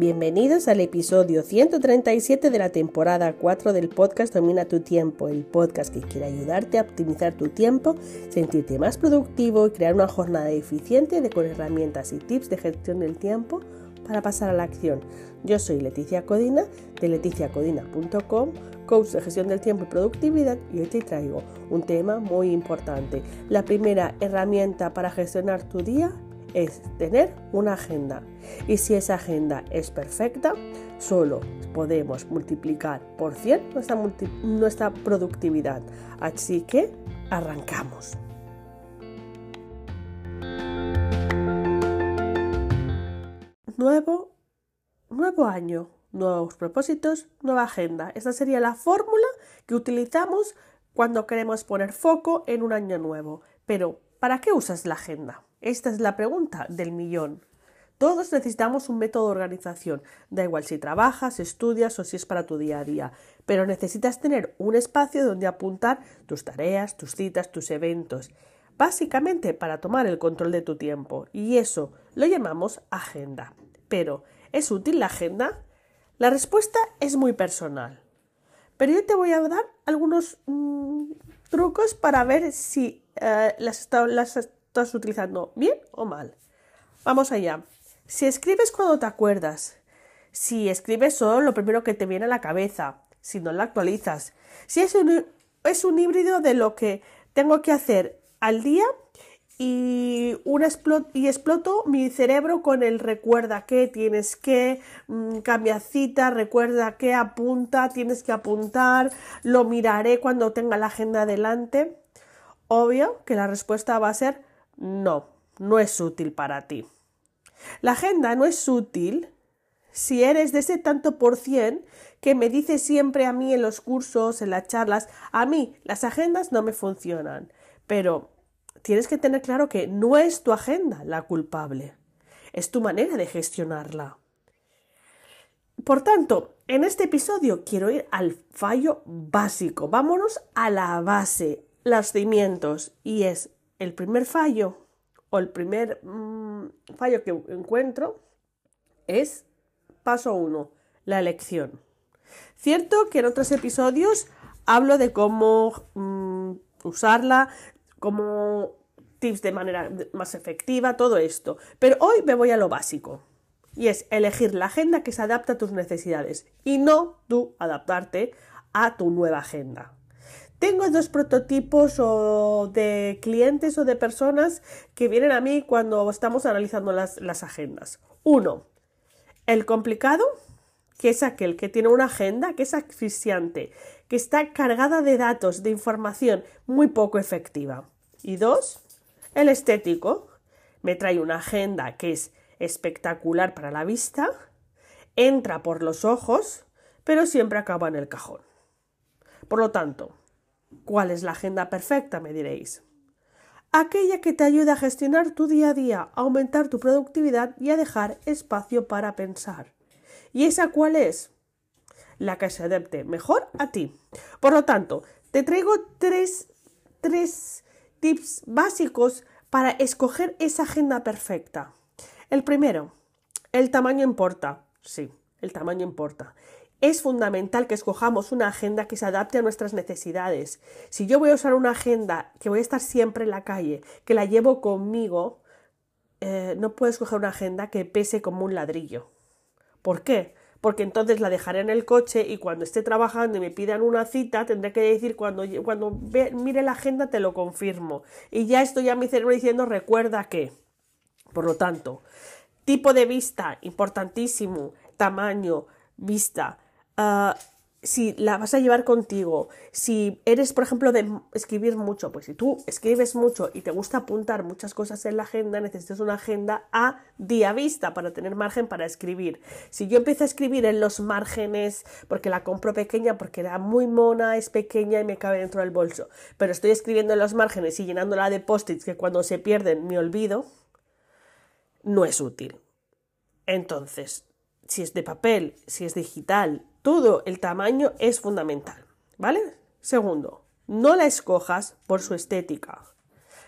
Bienvenidos al episodio 137 de la temporada 4 del podcast Domina tu tiempo, el podcast que quiere ayudarte a optimizar tu tiempo, sentirte más productivo y crear una jornada eficiente de con herramientas y tips de gestión del tiempo para pasar a la acción. Yo soy Leticia Codina de leticiacodina.com, coach de gestión del tiempo y productividad y hoy te traigo un tema muy importante. La primera herramienta para gestionar tu día es tener una agenda. Y si esa agenda es perfecta, solo podemos multiplicar por 100 nuestra, nuestra productividad. Así que arrancamos. Nuevo, nuevo año, nuevos propósitos, nueva agenda. Esa sería la fórmula que utilizamos cuando queremos poner foco en un año nuevo. Pero, ¿para qué usas la agenda? Esta es la pregunta del millón. Todos necesitamos un método de organización, da igual si trabajas, estudias o si es para tu día a día, pero necesitas tener un espacio donde apuntar tus tareas, tus citas, tus eventos, básicamente para tomar el control de tu tiempo, y eso lo llamamos agenda. Pero, ¿es útil la agenda? La respuesta es muy personal, pero yo te voy a dar algunos mm, trucos para ver si eh, las, las estás utilizando bien o mal. Vamos allá. Si escribes cuando te acuerdas, si escribes solo lo primero que te viene a la cabeza, si no la actualizas, si es un, es un híbrido de lo que tengo que hacer al día y, un y exploto mi cerebro con el recuerda que tienes que, mm, cambia cita, recuerda que apunta, tienes que apuntar, lo miraré cuando tenga la agenda delante. Obvio que la respuesta va a ser no, no es útil para ti. La agenda no es útil si eres de ese tanto por cien que me dice siempre a mí en los cursos, en las charlas, a mí las agendas no me funcionan. Pero tienes que tener claro que no es tu agenda la culpable, es tu manera de gestionarla. Por tanto, en este episodio quiero ir al fallo básico. Vámonos a la base, los cimientos, y es el primer fallo o el primer mm, fallo que encuentro es paso uno, la elección. Cierto que en otros episodios hablo de cómo mm, usarla, como tips de manera más efectiva, todo esto. Pero hoy me voy a lo básico. Y es elegir la agenda que se adapta a tus necesidades y no tú adaptarte a tu nueva agenda. Tengo dos prototipos de clientes o de personas que vienen a mí cuando estamos analizando las, las agendas. Uno, el complicado, que es aquel que tiene una agenda que es asfixiante, que está cargada de datos, de información muy poco efectiva. Y dos, el estético, me trae una agenda que es espectacular para la vista, entra por los ojos, pero siempre acaba en el cajón. Por lo tanto, ¿Cuál es la agenda perfecta? me diréis. Aquella que te ayuda a gestionar tu día a día, a aumentar tu productividad y a dejar espacio para pensar. ¿Y esa cuál es? La que se adapte mejor a ti. Por lo tanto, te traigo tres, tres tips básicos para escoger esa agenda perfecta. El primero, el tamaño importa. Sí, el tamaño importa. Es fundamental que escojamos una agenda que se adapte a nuestras necesidades. Si yo voy a usar una agenda que voy a estar siempre en la calle, que la llevo conmigo, eh, no puedo escoger una agenda que pese como un ladrillo. ¿Por qué? Porque entonces la dejaré en el coche y cuando esté trabajando y me pidan una cita, tendré que decir cuando, cuando mire la agenda te lo confirmo. Y ya estoy a mi cerebro diciendo recuerda que. Por lo tanto, tipo de vista, importantísimo, tamaño, vista, Ah, si la vas a llevar contigo, si eres, por ejemplo, de escribir mucho, pues si tú escribes mucho y te gusta apuntar muchas cosas en la agenda, necesitas una agenda a día vista para tener margen para escribir. Si yo empiezo a escribir en los márgenes, porque la compro pequeña, porque era muy mona, es pequeña y me cabe dentro del bolso, pero estoy escribiendo en los márgenes y llenándola de post-its que cuando se pierden me olvido, no es útil. Entonces, si es de papel, si es digital, todo el tamaño es fundamental, ¿vale? Segundo, no la escojas por su estética.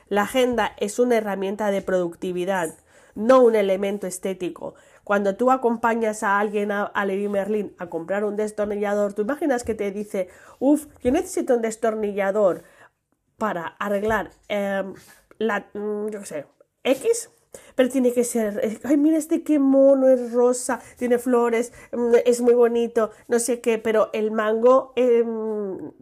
La agenda es una herramienta de productividad, no un elemento estético. Cuando tú acompañas a alguien a, a Levi Merlin a comprar un destornillador, tú imaginas que te dice, uff, yo necesito un destornillador para arreglar em, la, mm, yo sé, X, pero tiene que ser, ay, mira este qué mono, es rosa, tiene flores, mm, es muy bonito, no sé qué, pero el mango em,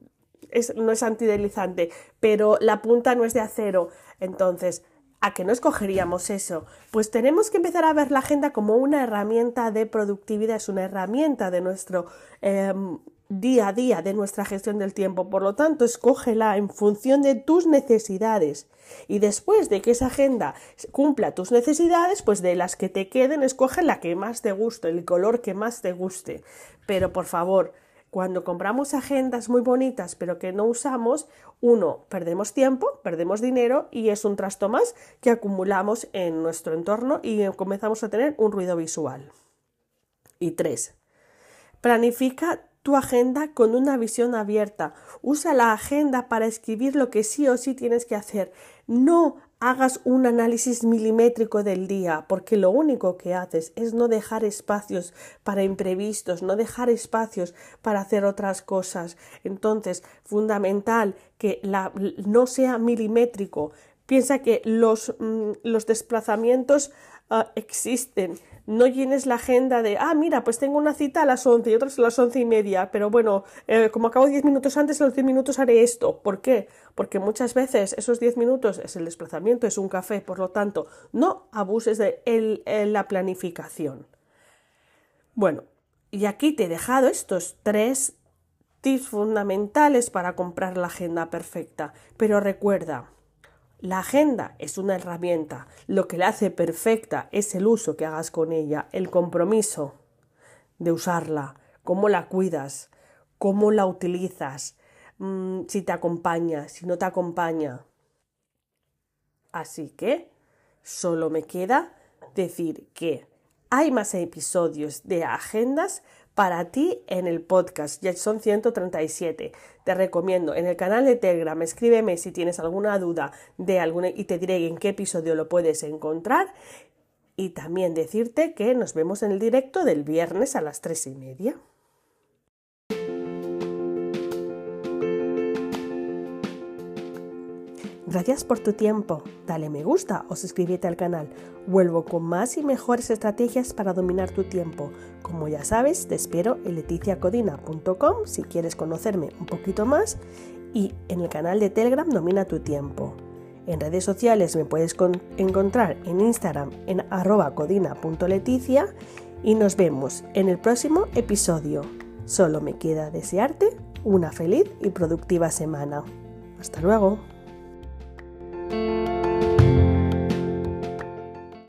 no es antideslizante, pero la punta no es de acero. Entonces, ¿a qué no escogeríamos eso? Pues tenemos que empezar a ver la agenda como una herramienta de productividad, es una herramienta de nuestro em, día a día, de nuestra gestión del tiempo. Por lo tanto, escógela en función de tus necesidades. Y después de que esa agenda cumpla tus necesidades, pues de las que te queden, escoge la que más te guste, el color que más te guste. Pero por favor, cuando compramos agendas muy bonitas pero que no usamos, uno, perdemos tiempo, perdemos dinero y es un trasto más que acumulamos en nuestro entorno y comenzamos a tener un ruido visual. Y tres, planifica tu agenda con una visión abierta. Usa la agenda para escribir lo que sí o sí tienes que hacer. No hagas un análisis milimétrico del día, porque lo único que haces es no dejar espacios para imprevistos, no dejar espacios para hacer otras cosas. Entonces, fundamental que la, no sea milimétrico. Piensa que los, mm, los desplazamientos ah, existen no llenes la agenda de, ah, mira, pues tengo una cita a las 11 y otras a las once y media, pero bueno, eh, como acabo 10 minutos antes, a los 10 minutos haré esto. ¿Por qué? Porque muchas veces esos 10 minutos es el desplazamiento, es un café, por lo tanto, no abuses de la planificación. Bueno, y aquí te he dejado estos tres tips fundamentales para comprar la agenda perfecta, pero recuerda, la agenda es una herramienta. Lo que la hace perfecta es el uso que hagas con ella, el compromiso de usarla, cómo la cuidas, cómo la utilizas, mm, si te acompaña, si no te acompaña. Así que solo me queda decir que hay más episodios de agendas para ti en el podcast. Ya son 137. Te recomiendo en el canal de Telegram, escríbeme si tienes alguna duda de alguna y te diré en qué episodio lo puedes encontrar. Y también decirte que nos vemos en el directo del viernes a las tres y media. Gracias por tu tiempo. Dale me gusta o suscríbete al canal. Vuelvo con más y mejores estrategias para dominar tu tiempo. Como ya sabes, te espero en leticiacodina.com si quieres conocerme un poquito más y en el canal de Telegram Domina tu tiempo. En redes sociales me puedes encontrar en Instagram en codina.leticia y nos vemos en el próximo episodio. Solo me queda desearte una feliz y productiva semana. Hasta luego.